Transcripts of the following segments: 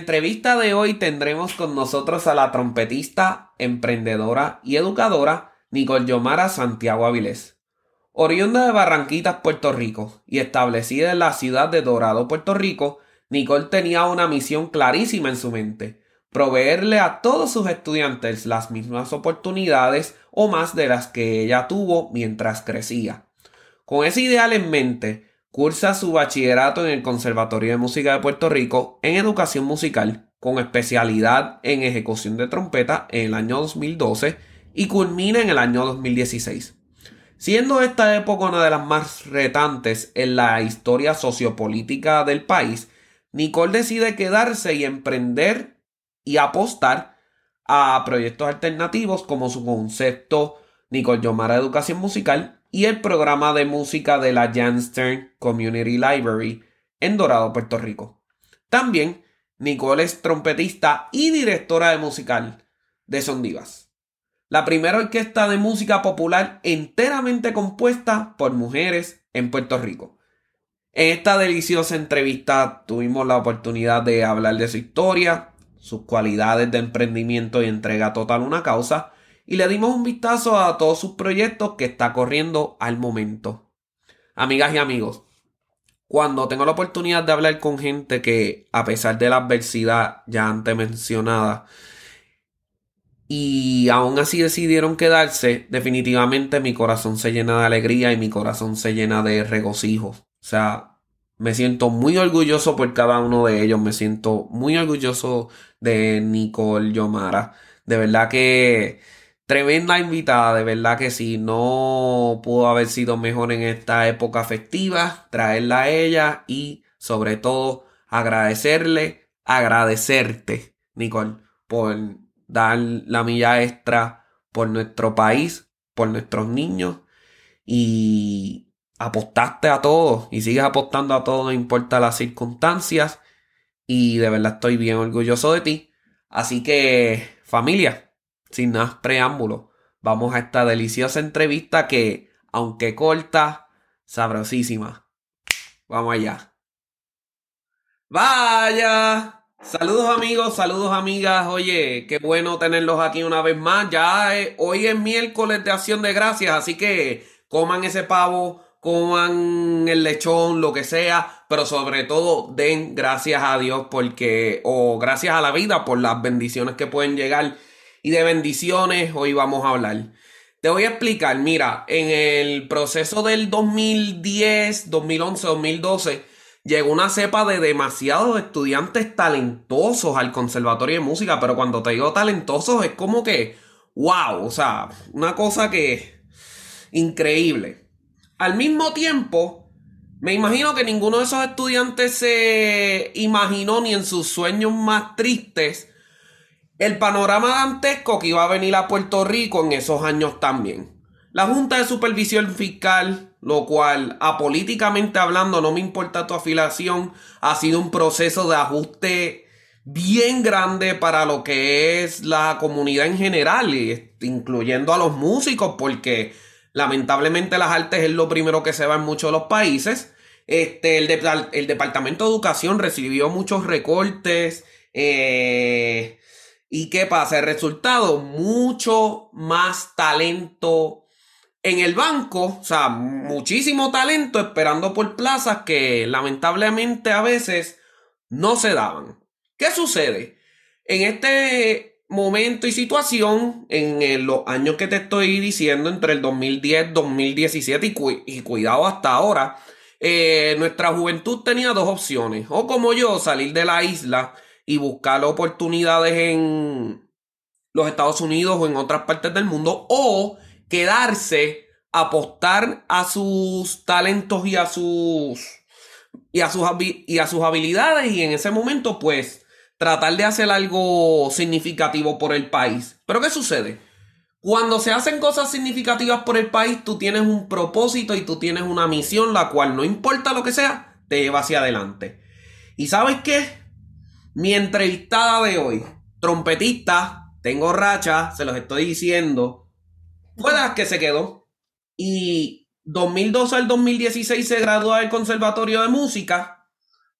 Entrevista de hoy tendremos con nosotros a la trompetista, emprendedora y educadora Nicole Yomara Santiago Avilés. Oriunda de Barranquitas, Puerto Rico, y establecida en la ciudad de Dorado, Puerto Rico, Nicole tenía una misión clarísima en su mente, proveerle a todos sus estudiantes las mismas oportunidades o más de las que ella tuvo mientras crecía. Con ese ideal en mente, cursa su bachillerato en el Conservatorio de Música de Puerto Rico en educación musical, con especialidad en ejecución de trompeta en el año 2012 y culmina en el año 2016. Siendo esta época una de las más retantes en la historia sociopolítica del país, Nicole decide quedarse y emprender y apostar a proyectos alternativos como su concepto Nicole Yomara Educación Musical y el programa de música de la Janstern Community Library en Dorado, Puerto Rico. También Nicole es trompetista y directora de musical de Son Divas la primera orquesta de música popular enteramente compuesta por mujeres en Puerto Rico. En esta deliciosa entrevista tuvimos la oportunidad de hablar de su historia, sus cualidades de emprendimiento y entrega total a una causa, y le dimos un vistazo a todos sus proyectos que está corriendo al momento. Amigas y amigos, cuando tengo la oportunidad de hablar con gente que, a pesar de la adversidad ya antes mencionada, y aún así decidieron quedarse, definitivamente mi corazón se llena de alegría y mi corazón se llena de regocijo. O sea, me siento muy orgulloso por cada uno de ellos, me siento muy orgulloso de Nicole Yomara. De verdad que tremenda invitada, de verdad que sí, no pudo haber sido mejor en esta época festiva, traerla a ella y sobre todo agradecerle, agradecerte, Nicole, por dar la milla extra por nuestro país, por nuestros niños y apostaste a todo y sigues apostando a todo, no importa las circunstancias y de verdad estoy bien orgulloso de ti. Así que familia, sin más preámbulo, vamos a esta deliciosa entrevista que, aunque corta, sabrosísima. Vamos allá. Vaya. Saludos amigos, saludos amigas. Oye, qué bueno tenerlos aquí una vez más. Ya eh, hoy es miércoles de acción de gracias, así que coman ese pavo, coman el lechón, lo que sea, pero sobre todo den gracias a Dios porque, o gracias a la vida por las bendiciones que pueden llegar. Y de bendiciones hoy vamos a hablar. Te voy a explicar, mira, en el proceso del 2010, 2011, 2012, llegó una cepa de demasiados estudiantes talentosos al conservatorio de música, pero cuando te digo talentosos es como que, wow, o sea, una cosa que increíble. Al mismo tiempo, me imagino que ninguno de esos estudiantes se imaginó ni en sus sueños más tristes el panorama dantesco que iba a venir a Puerto Rico en esos años también. La Junta de Supervisión Fiscal, lo cual, apolíticamente hablando, no me importa tu afiliación, ha sido un proceso de ajuste bien grande para lo que es la comunidad en general, incluyendo a los músicos, porque lamentablemente las artes es lo primero que se va en muchos de los países. Este, el, el Departamento de Educación recibió muchos recortes. Eh, ¿Y qué pasa? El resultado, mucho más talento en el banco, o sea, muchísimo talento esperando por plazas que lamentablemente a veces no se daban. ¿Qué sucede? En este momento y situación en los años que te estoy diciendo, entre el 2010, 2017 y, cu- y cuidado hasta ahora, eh, nuestra juventud tenía dos opciones. O como yo, salir de la isla y buscar oportunidades en los Estados Unidos o en otras partes del mundo. O quedarse, apostar a sus talentos y a sus, y a sus, y a sus habilidades. Y en ese momento, pues, tratar de hacer algo significativo por el país. Pero ¿qué sucede? Cuando se hacen cosas significativas por el país, tú tienes un propósito y tú tienes una misión, la cual no importa lo que sea, te lleva hacia adelante. ¿Y sabes qué? Mi entrevistada de hoy, trompetista, tengo racha, se los estoy diciendo, fue de las que se quedó. Y 2012 al 2016 se graduó del Conservatorio de Música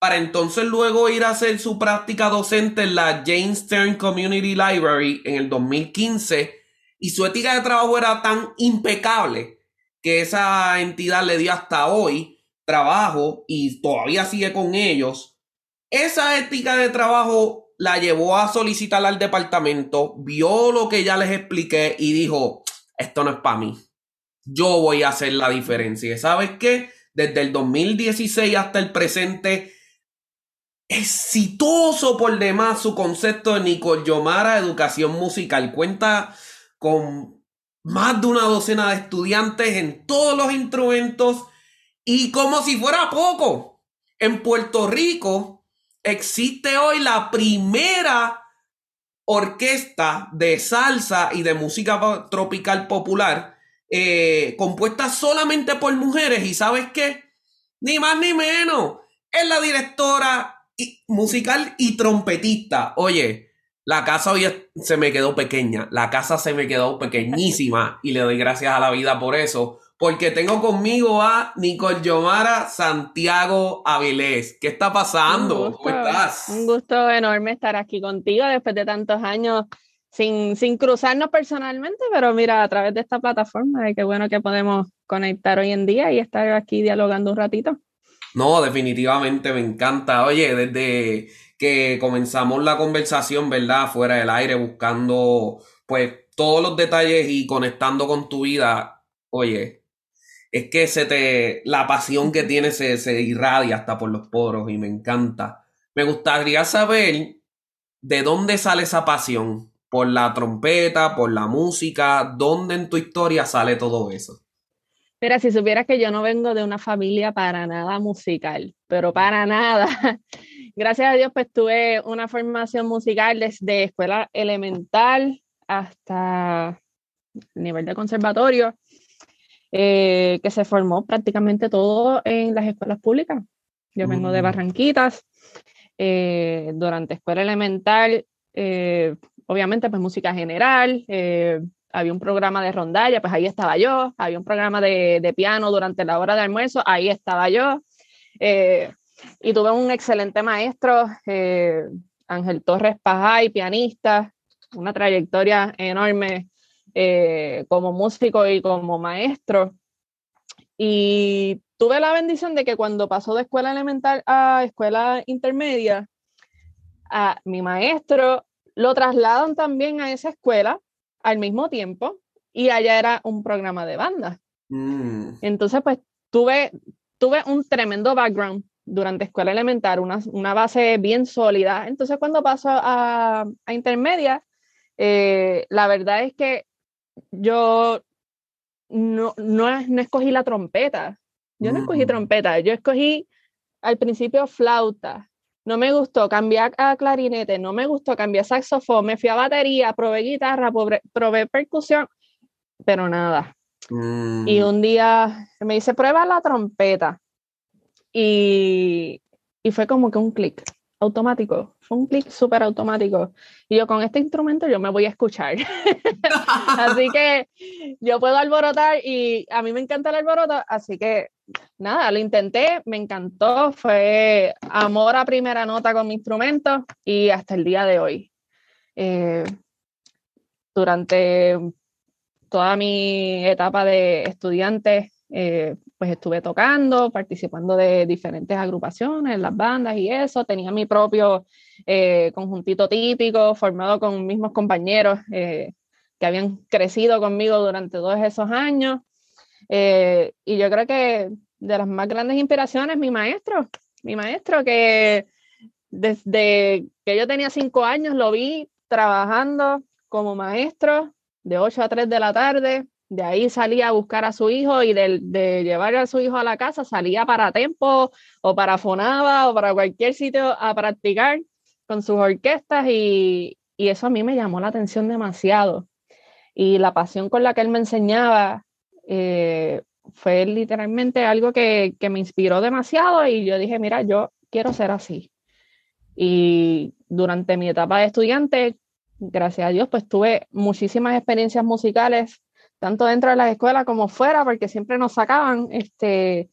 para entonces luego ir a hacer su práctica docente en la James Stern Community Library en el 2015 y su ética de trabajo era tan impecable que esa entidad le dio hasta hoy trabajo y todavía sigue con ellos. Esa ética de trabajo la llevó a solicitar al departamento, vio lo que ya les expliqué y dijo, esto no es para mí. Yo voy a hacer la diferencia. ¿Y ¿Sabes qué? Desde el 2016 hasta el presente, exitoso por demás su concepto de Nicole Yomara Educación Musical. Cuenta con más de una docena de estudiantes en todos los instrumentos y como si fuera poco, en Puerto Rico existe hoy la primera orquesta de salsa y de música tropical popular eh, compuesta solamente por mujeres. Y sabes qué, ni más ni menos, es la directora musical y trompetista. Oye, la casa hoy se me quedó pequeña, la casa se me quedó pequeñísima. Y le doy gracias a la vida por eso, porque tengo conmigo a Nicole Yomara Santiago Avilés. ¿Qué está pasando? ¿Cómo estás? Un gusto enorme estar aquí contigo después de tantos años sin, sin cruzarnos personalmente, pero mira, a través de esta plataforma, qué bueno que podemos conectar hoy en día y estar aquí dialogando un ratito. No, definitivamente me encanta. Oye, desde que comenzamos la conversación, ¿verdad? Fuera del aire, buscando pues todos los detalles y conectando con tu vida, oye, es que se te, la pasión que tienes se, se irradia hasta por los poros y me encanta. Me gustaría saber de dónde sale esa pasión, por la trompeta, por la música, dónde en tu historia sale todo eso. Mira, si supieras que yo no vengo de una familia para nada musical, pero para nada. Gracias a Dios, pues tuve una formación musical desde escuela elemental hasta el nivel de conservatorio, eh, que se formó prácticamente todo en las escuelas públicas. Yo vengo de Mm. Barranquitas, eh, durante escuela elemental, eh, obviamente pues música general, eh, había un programa de rondalla, pues ahí estaba yo, había un programa de, de piano durante la hora de almuerzo, ahí estaba yo, y tuve un excelente maestro, Ángel Torres Pajay, pianista, una trayectoria enorme eh, como músico y como maestro. Y tuve la bendición de que cuando pasó de escuela elemental a escuela intermedia, a mi maestro lo trasladan también a esa escuela al mismo tiempo y allá era un programa de banda. Mm, Entonces, pues tuve, tuve un tremendo background durante escuela elemental, una, una base bien sólida. Entonces, cuando paso a, a intermedia, eh, la verdad es que yo no, no, no escogí la trompeta. Yo no escogí Mm. trompeta, yo escogí al principio flauta. No me gustó cambiar a clarinete, no me gustó cambiar saxofón, me fui a batería, probé guitarra, probé, probé percusión, pero nada. mm. Y un día me dice, prueba la trompeta. Y, y fue como que un clic automático, un clic súper automático. Y yo con este instrumento yo me voy a escuchar. así que yo puedo alborotar y a mí me encanta el alboroto, así que nada, lo intenté, me encantó, fue amor a primera nota con mi instrumento y hasta el día de hoy. Eh, durante toda mi etapa de estudiante, eh, pues estuve tocando, participando de diferentes agrupaciones, las bandas y eso. Tenía mi propio eh, conjuntito típico formado con mismos compañeros eh, que habían crecido conmigo durante todos esos años. Eh, y yo creo que de las más grandes inspiraciones, mi maestro, mi maestro que desde que yo tenía cinco años lo vi trabajando como maestro de 8 a 3 de la tarde. De ahí salía a buscar a su hijo y de, de llevar a su hijo a la casa salía para Tempo o para Fonaba o para cualquier sitio a practicar con sus orquestas y, y eso a mí me llamó la atención demasiado. Y la pasión con la que él me enseñaba eh, fue literalmente algo que, que, me inspiró demasiado y yo dije, mira, yo quiero ser así. Y durante mi etapa de estudiante, gracias a Dios, pues tuve muchísimas experiencias musicales, tanto dentro de la escuela como fuera, porque siempre nos sacaban, este,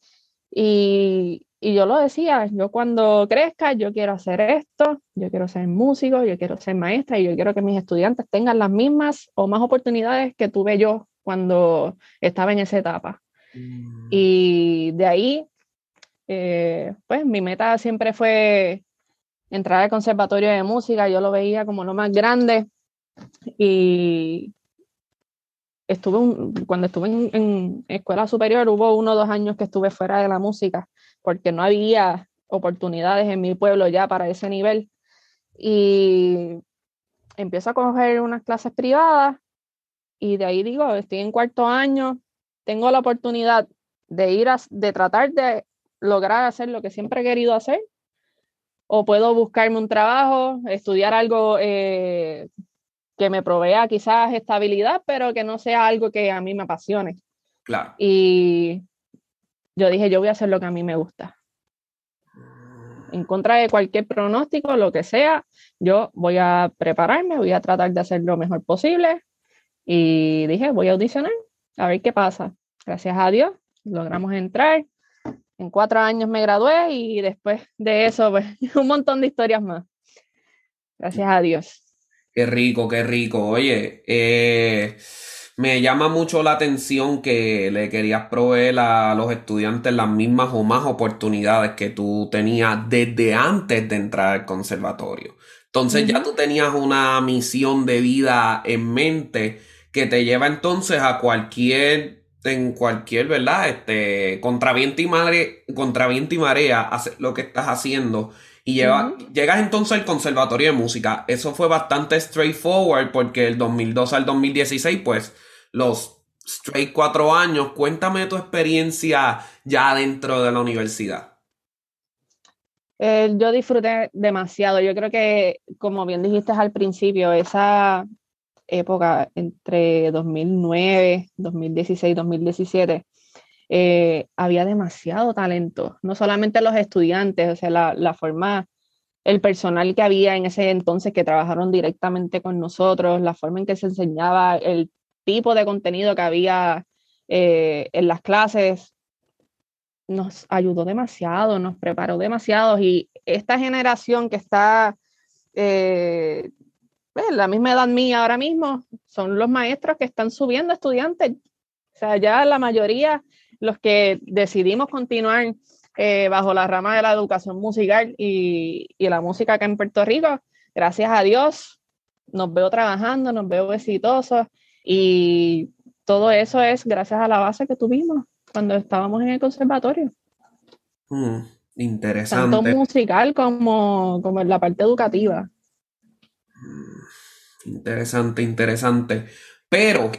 y, y yo lo decía, yo cuando crezca, yo quiero hacer esto, yo quiero ser músico, yo quiero ser maestra y yo quiero que mis estudiantes tengan las mismas o más oportunidades que tuve yo cuando estaba en esa etapa. Mm. Y de ahí, eh, pues mi meta siempre fue entrar al conservatorio de música, yo lo veía como lo más grande y estuve un, cuando estuve en, escuela superior hubo uno o dos años que estuve fuera de la música porque no había oportunidades en mi pueblo ya para ese nivel. Y empiezo a coger unas clases privadas y de ahí digo, estoy en cuarto año, tengo la oportunidad de ir a, de tratar de lograr hacer lo que siempre he querido hacer o puedo buscarme un trabajo, estudiar algo eh, que me provea quizás estabilidad, pero que no sea algo que a mí me apasione. Claro. Y yo dije, yo voy a hacer lo que a mí me gusta. En contra de cualquier pronóstico, lo que sea, yo voy a prepararme, voy a tratar de hacer lo mejor posible. Y dije, voy a audicionar, a ver qué pasa. Gracias a Dios, logramos entrar en cuatro años me gradué y después de eso, pues, un montón de historias más. Gracias a Dios. Qué rico, qué rico. Oye, eh, me llama mucho la atención que le querías proveer a los estudiantes las mismas o más oportunidades que tú tenías desde antes de entrar al conservatorio. Entonces uh -huh. ya tú tenías una misión de vida en mente que te lleva entonces a cualquier en cualquier, ¿verdad? Este, contra viento y, madre, contra viento y marea, hacer lo que estás haciendo. Y lleva, uh -huh. llegas entonces al Conservatorio de Música. Eso fue bastante straightforward porque el 2002 al 2016, pues, los straight cuatro años. Cuéntame tu experiencia ya dentro de la universidad. Eh, yo disfruté demasiado. Yo creo que, como bien dijiste al principio, esa época entre 2009, 2016, 2017, eh, había demasiado talento, no solamente los estudiantes, o sea, la, la, forma, el personal que había en ese entonces que trabajaron directamente con nosotros, la forma en que se enseñaba, el tipo de contenido que había eh, en las clases, nos ayudó demasiado, nos preparó demasiado y esta generación que está eh, pues, la misma edad mía ahora mismo, son los maestros que están subiendo estudiantes. O sea, ya la mayoría, los que decidimos continuar eh, bajo la rama de la educación musical y, y, la música acá en Puerto Rico, gracias a Dios, nos veo trabajando, nos veo exitosos y todo eso es gracias a la base que tuvimos cuando estábamos en el conservatorio. Mm, interesante. Tanto musical como, como en la parte educativa. Interesante, interesante. Pero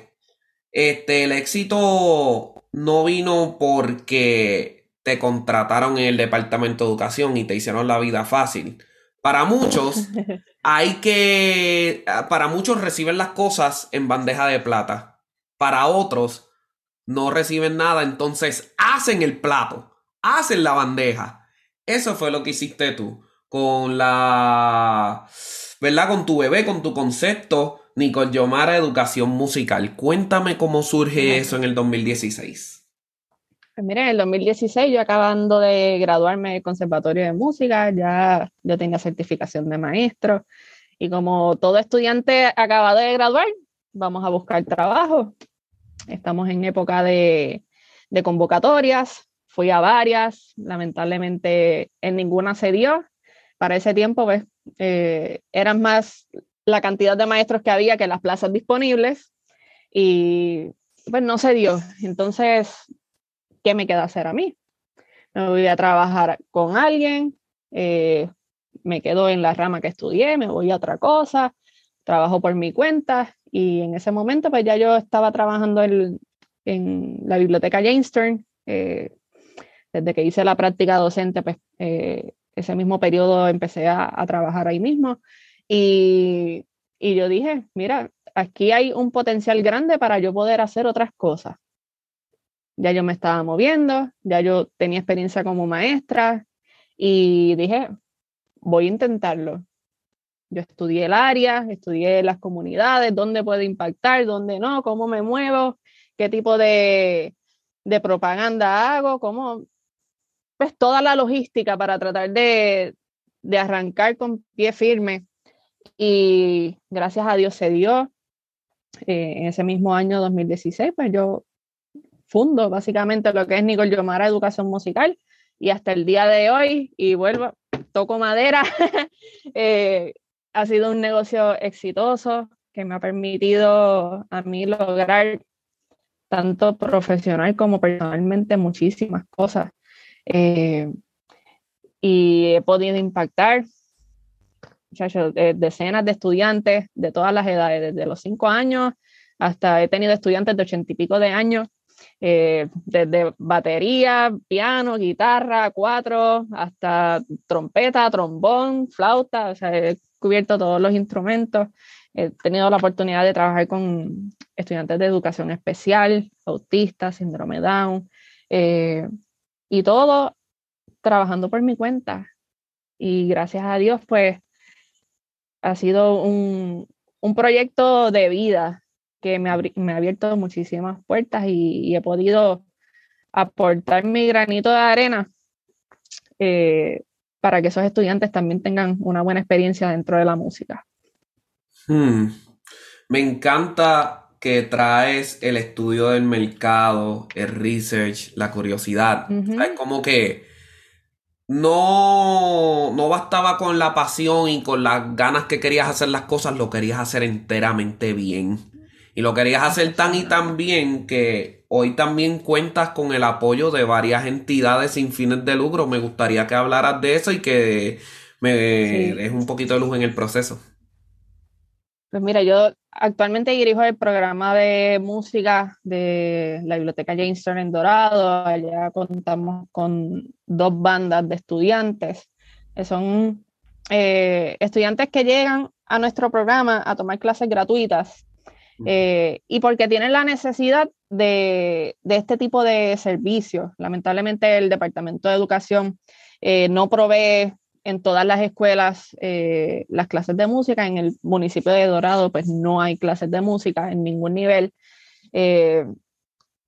este, el éxito no vino porque te contrataron en el departamento de educación y te hicieron la vida fácil. Para muchos, hay que. Para muchos reciben las cosas en bandeja de plata. Para otros, no reciben nada, entonces hacen el plato, hacen la bandeja. Eso fue lo que hiciste tú con la ¿verdad? Con tu bebé, con tu concepto, Nicole Yomara Educación Musical. Cuéntame cómo surge eso en el 2016. Pues mira, en el 2016 yo acabando de graduarme del Conservatorio de Música, ya yo tenía certificación de maestro y como todo estudiante acabado de graduar, vamos a buscar trabajo. Estamos en época de, de convocatorias, fui a varias, lamentablemente en ninguna se dio. Para ese tiempo, pues, eh, eran más la cantidad de maestros que había que las plazas disponibles y pues no se dio. Entonces, ¿qué me queda hacer a mí? Me voy a trabajar con alguien, eh, me quedo en la rama que estudié, me voy a otra cosa, trabajo por mi cuenta y en ese momento pues ya yo estaba trabajando en, en la biblioteca Jamestown, eh, desde que hice la práctica docente, pues eh, ese mismo periodo empecé a, a trabajar ahí mismo y, y yo dije, mira, aquí hay un potencial grande para yo poder hacer otras cosas. Ya yo me estaba moviendo, ya yo tenía experiencia como maestra y dije, voy a intentarlo. Yo estudié el área, estudié las comunidades, dónde puedo impactar, dónde no, cómo me muevo, qué tipo de, de propaganda hago, cómo, pues toda la logística para tratar de, de arrancar con pie firme. Y gracias a Dios se dio. Eh, en ese mismo año 2016, pues yo fundo básicamente lo que es Nicole Yomara Educación Musical y hasta el día de hoy, y vuelvo, toco madera, eh, ha sido un negocio exitoso que me ha permitido a mí lograr tanto profesional como personalmente muchísimas cosas. Eh, y he podido impactar muchachos, de- decenas de estudiantes de todas las edades, desde los cinco años hasta he tenido estudiantes de ochenta y pico de años, eh, desde batería, piano, guitarra, cuatro, hasta trompeta, trombón, flauta, o sea, he cubierto todos los instrumentos. He tenido la oportunidad de trabajar con estudiantes de educación especial, autistas, síndrome Down, eh, y todo trabajando por mi cuenta. Y gracias a Dios, pues, ha sido un, un proyecto de vida que me, me ha abierto muchísimas puertas y, y he podido aportar mi granito de arena eh, para que esos estudiantes también tengan una buena experiencia dentro de la música. Hmm. Me encanta que traes el estudio del mercado, el research, la curiosidad. Es como que no, no bastaba con la pasión y con las ganas que querías hacer las cosas, lo querías hacer enteramente bien. Y lo querías hacer tan y tan bien que hoy también cuentas con el apoyo de varias entidades sin fines de lucro. Me gustaría que hablaras de eso y que me Sí. des un poquito de luz en el proceso. Pues mira, yo actualmente dirijo el programa de música de la Biblioteca Jamestown en Dorado. Allá contamos con dos bandas de estudiantes. que son eh, estudiantes que llegan a nuestro programa a tomar clases gratuitas eh, y porque tienen la necesidad de, de este tipo de servicios. Lamentablemente el Departamento de Educación eh, no provee en todas las escuelas eh, las clases de música. En el municipio de Dorado, pues no hay clases de música en ningún nivel, eh,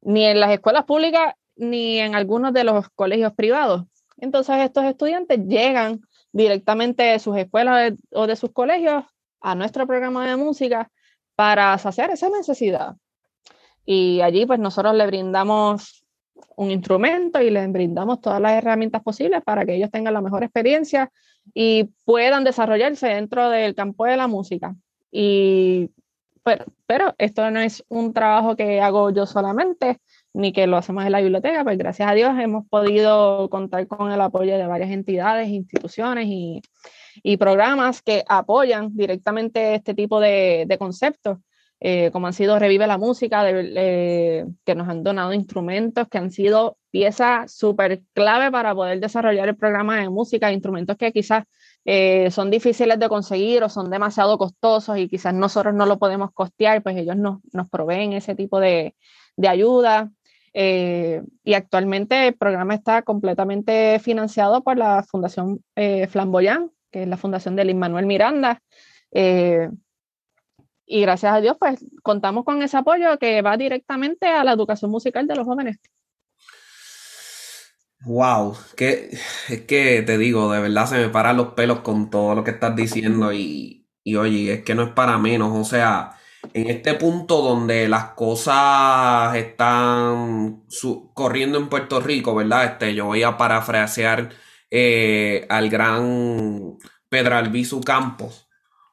ni en las escuelas públicas ni en algunos de los colegios privados. Entonces estos estudiantes llegan directamente de sus escuelas o de sus colegios a nuestro programa de música para saciar esa necesidad. Y allí pues nosotros le brindamos un instrumento y les brindamos todas las herramientas posibles para que ellos tengan la mejor experiencia y puedan desarrollarse dentro del campo de la música. Y, pero, pero esto no es un trabajo que hago yo solamente, ni que lo hacemos en la biblioteca, pues gracias a Dios hemos podido contar con el apoyo de varias entidades, instituciones y, y programas que apoyan directamente este tipo de, de conceptos eh, como han sido Revive la Música, de, eh, que nos han donado instrumentos que han sido piezas súper clave para poder desarrollar el programa de música, instrumentos que quizás eh, son difíciles de conseguir o son demasiado costosos y quizás nosotros no lo podemos costear, pues ellos nos, nos proveen ese tipo de, de ayuda. Eh, y actualmente el programa está completamente financiado por la Fundación eh, Flamboyant, que es la fundación de Lin Manuel Miranda. Y gracias a Dios, pues contamos con ese apoyo que va directamente a la educación musical de los jóvenes. Wow, que es que te digo, de verdad se me paran los pelos con todo lo que estás diciendo y, y oye, es que no es para menos, o sea, en este punto donde las cosas están corriendo en Puerto Rico, ¿verdad? Este, yo voy a parafrasear eh, al gran Pedro Albizu Campos.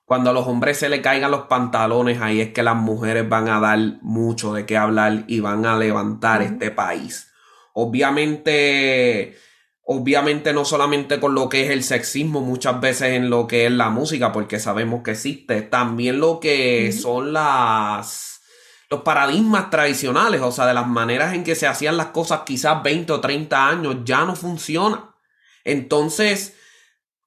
Cuando a los hombres se le caigan los pantalones, ahí es que las mujeres van a dar mucho de qué hablar y van a levantar este país. Obviamente, obviamente no solamente con lo que es el sexismo, muchas veces en lo que es la música, porque sabemos que existe, también lo que son las los paradigmas tradicionales, o sea, de las maneras en que se hacían las cosas quizás 20 o 30 años ya no funcionan. Entonces,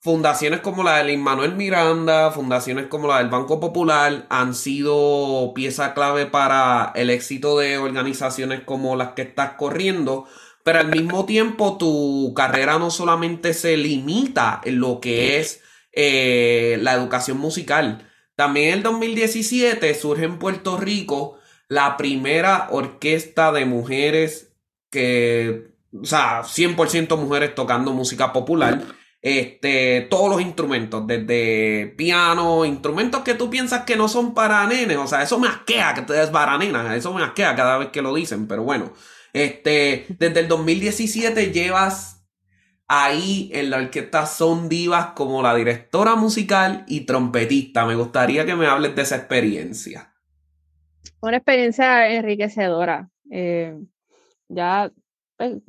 fundaciones como la de Lin Manuel Miranda, fundaciones como la del Banco Popular han sido pieza clave para el éxito de organizaciones como las que estás corriendo, pero al mismo tiempo tu carrera no solamente se limita en lo que es eh, la educación musical. También en el 2017 surge en Puerto Rico la primera orquesta de mujeres que, o sea, 100% mujeres tocando música popular. Este, todos los instrumentos, desde piano, instrumentos que tú piensas que no son para nenes, o sea, eso me asquea que te es para nenas, eso me asquea cada vez que lo dicen, pero bueno, este, desde el 2017 llevas ahí en la orquesta Son Divas como la directora musical y trompetista. Me gustaría que me hables de esa experiencia. Una experiencia enriquecedora. Eh, ya pues,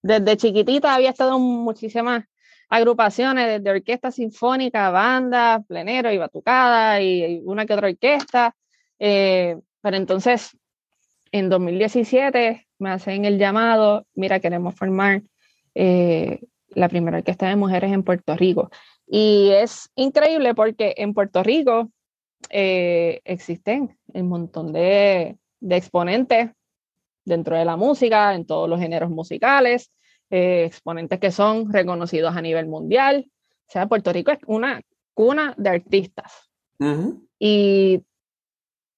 desde chiquitita había estado muchísimas agrupaciones, desde orquesta sinfónica, banda, plenero y batucada y una que otra orquesta. Eh, pero entonces, en 2017 me hacen el llamado, mira, queremos formar eh, la primera orquesta de mujeres en Puerto Rico. Y es increíble porque en Puerto Rico eh, existen un montón de, exponentes dentro de la música, en todos los géneros musicales, eh, exponentes que son reconocidos a nivel mundial. O sea, Puerto Rico es una cuna de artistas. Uh -huh. Y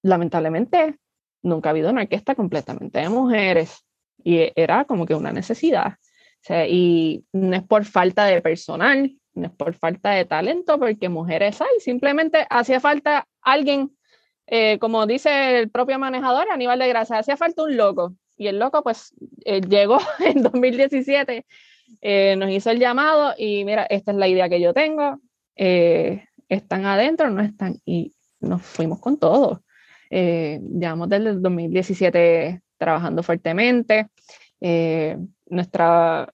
lamentablemente nunca ha habido una orquesta completamente de mujeres. Y era como que una necesidad. O sea, y no es por falta de personal, no es por falta de talento, porque mujeres hay, simplemente hacía falta alguien, eh, como dice el propio manejador, Aníbal de Grasa, hacía falta un loco. Y el loco, pues, eh, llegó en 2017, eh, nos hizo el llamado y mira, esta es la idea que yo tengo, eh, están adentro, no están, y nos fuimos con todo. Eh, llevamos desde el 2017 trabajando fuertemente. Eh, nuestra,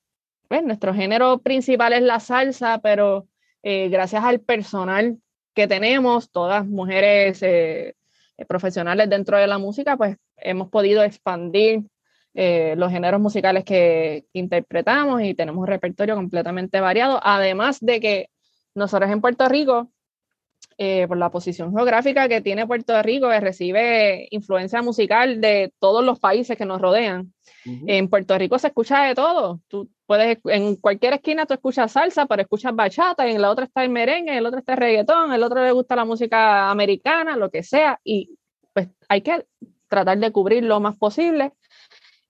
pues, nuestro género principal es la salsa, pero gracias al personal que tenemos, todas mujeres profesionales dentro de la música, pues hemos podido expandir eh, los géneros musicales que, que, interpretamos y tenemos un repertorio completamente variado, además de que nosotros en Puerto Rico, eh, por la posición geográfica que tiene Puerto Rico, que recibe influencia musical de todos los países que nos rodean. Uh -huh. En Puerto Rico se escucha de todo. Tú puedes, en cualquier esquina tú escuchas salsa, pero escuchas bachata, y en la otra está el merengue, en el otro está el reggaetón, el otro le gusta la música americana, lo que sea, y pues hay que tratar de cubrir lo más posible.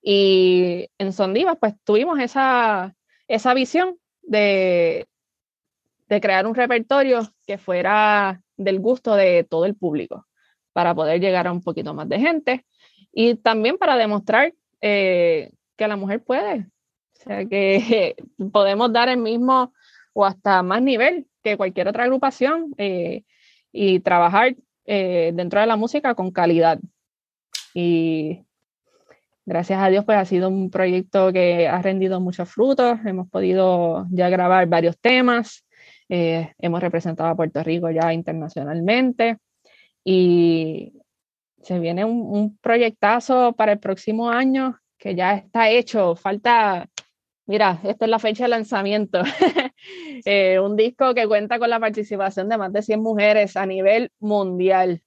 Y en Sondivas, pues tuvimos esa, esa visión de, de crear un repertorio que fuera del gusto de todo el público, para poder llegar a un poquito más de gente y también para demostrar eh, que la mujer puede, o sea, que podemos dar el mismo o hasta más nivel que cualquier otra agrupación eh, y trabajar eh, dentro de la música con calidad. Y gracias a Dios, pues ha sido un proyecto que ha rendido muchos frutos, hemos podido ya grabar varios temas, eh, hemos representado a Puerto Rico ya internacionalmente y se viene un, un, proyectazo para el próximo año que ya está hecho. Falta, mira, esta es la fecha de lanzamiento. eh, un disco que cuenta con la participación de más de 100 mujeres a nivel mundial.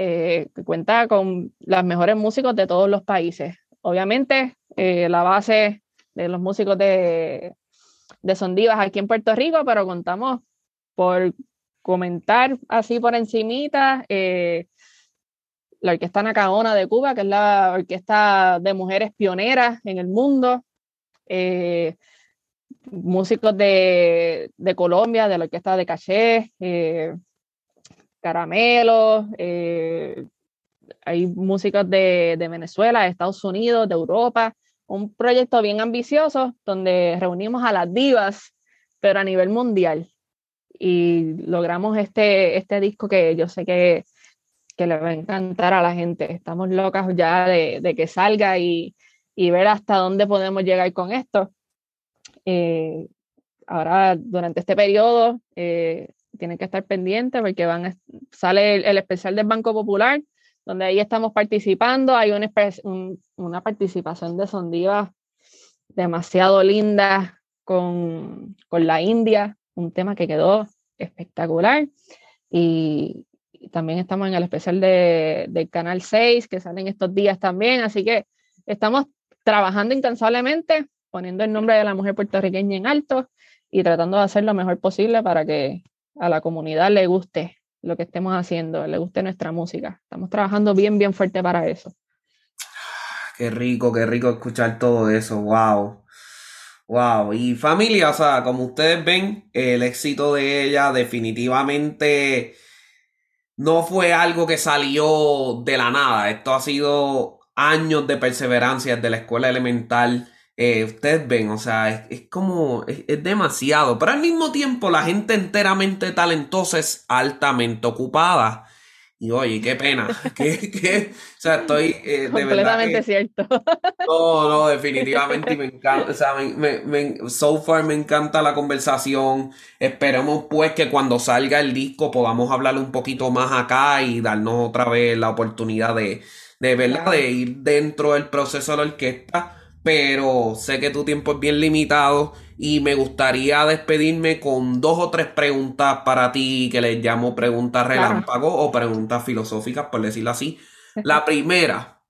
Eh, que cuenta con las mejores músicos de todos los países. Obviamente, eh, la base de los músicos de, de Sondivas aquí en Puerto Rico, pero contamos por comentar así por encimita eh, la Orquesta Nacaona de Cuba, que es la orquesta de mujeres pioneras en el mundo, eh, músicos de, de, Colombia, de la Orquesta de Caché, eh, Caramelo, eh, hay músicos de, de Venezuela, de Estados Unidos, de Europa, un proyecto bien ambicioso donde reunimos a las divas, pero a nivel mundial. Y logramos este, este disco que yo sé que, que le va a encantar a la gente. Estamos locas ya de, de que salga y, y ver hasta dónde podemos llegar con esto. Eh, ahora, durante este periodo, eh, tienen que estar pendientes porque van a- sale el, el especial del Banco Popular, donde ahí estamos participando. Hay una, un- una participación de Sondiva demasiado linda con, con la India, un tema que quedó espectacular. Y, y también estamos en el especial de, del Canal 6, que salen estos días también. Así que estamos trabajando incansablemente, poniendo el nombre de la mujer puertorriqueña en alto y tratando de hacer lo mejor posible para que a la comunidad le guste lo que estemos haciendo, le guste nuestra música. Estamos trabajando bien, bien fuerte para eso. Qué rico, qué rico escuchar todo eso, wow. Wow, y familia, o sea, como ustedes ven, el éxito de ella definitivamente no fue algo que salió de la nada. Esto ha sido años de perseverancia desde la escuela elemental. Eh, ustedes ven, o sea, es, es como, es, es demasiado, pero al mismo tiempo la gente enteramente talentosa es altamente ocupada. Y oye, qué pena, que, que, o sea, estoy eh, de verdad Completamente que... cierto. No, no, definitivamente me encanta, o sea, me, me- me- so far me encanta la conversación. Esperemos pues que cuando salga el disco podamos hablar un poquito más acá y darnos otra vez la oportunidad de, de verdad, de ir dentro del proceso de la orquesta. Pero sé que tu tiempo es bien limitado y me gustaría despedirme con dos o tres preguntas para ti que les llamo preguntas Claro. relámpago o preguntas filosóficas, por decirlo así. La primera,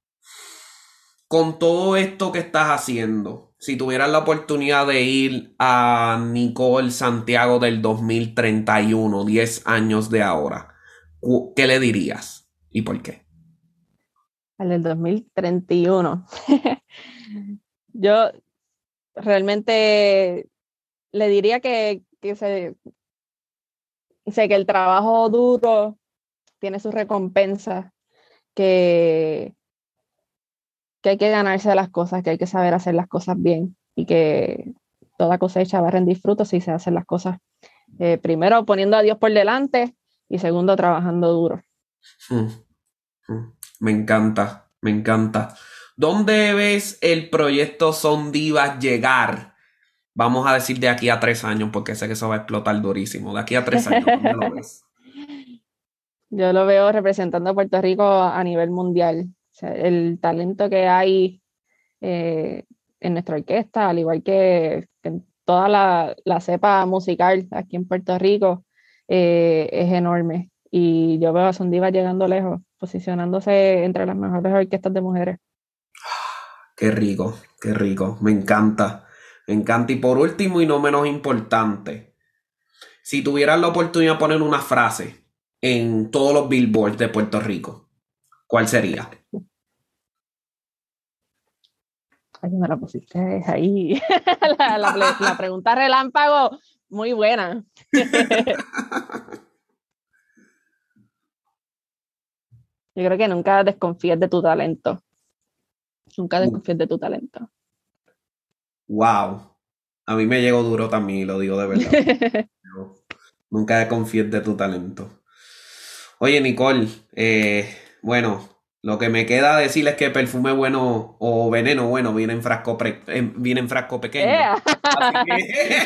con todo esto que estás haciendo, si tuvieras la oportunidad de ir a Nicole Santiago del 2031, 10 años de ahora, ¿qué le dirías y por qué? Al del 2031. Yo realmente le diría que, que se, sé que el trabajo duro tiene sus recompensas, que, que hay que ganarse las cosas, que hay que saber hacer las cosas bien y que toda cosecha va a rendir frutos si se hacen las cosas eh, primero poniendo a Dios por delante y segundo trabajando duro. Mm, mm, Me encanta, me encanta. ¿Dónde ves el proyecto Son Divas llegar? Vamos a decir de aquí a tres años, porque sé que eso va a explotar durísimo. De aquí a tres años, ¿dónde lo ves? Yo lo veo representando a Puerto Rico a nivel mundial. El talento que hay eh, en nuestra orquesta, al igual que, en toda la, cepa musical aquí en Puerto Rico, eh, es enorme. Y yo veo a Sondiva llegando lejos, posicionándose entre las mejores orquestas de mujeres. Qué rico, qué rico. Me encanta. Me encanta. Y por último y no menos importante, si tuvieras la oportunidad de poner una frase en todos los billboards de Puerto Rico, ¿cuál sería? Ay, me la pusiste ahí. la, la pregunta relámpago, muy buena. Yo creo que nunca desconfíes de tu talento. Nunca desconfíes de tu talento. Wow. A mí me llegó duro también lo digo de verdad. Nunca confíes de tu talento. Oye, Nicole, eh, bueno, lo que me queda decir es que perfume bueno o veneno bueno viene en frasco, pre- en- viene en frasco pequeño. Así que,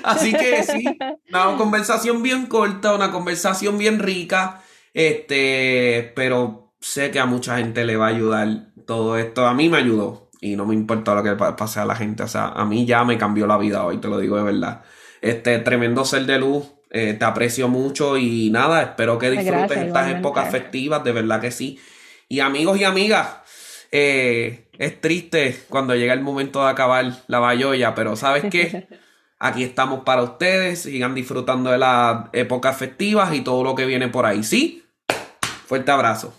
así que sí, una conversación bien corta, una conversación bien rica, este, pero sé que a mucha gente le va a ayudar todo esto. A mí me ayudó y no me importa lo que pa- pase a la gente. O sea, a mí ya me cambió la vida hoy, te lo digo de verdad. Este, tremendo ser de luz, eh, te aprecio mucho y nada, espero que disfrutes Gracias, estas épocas festivas, de verdad que sí. Y amigos y amigas, eh, es triste cuando llega el momento de acabar la bayoya, pero ¿sabes qué? Aquí estamos para ustedes, sigan disfrutando de las épocas festivas y todo lo que viene por ahí, ¿sí? Fuerte abrazo.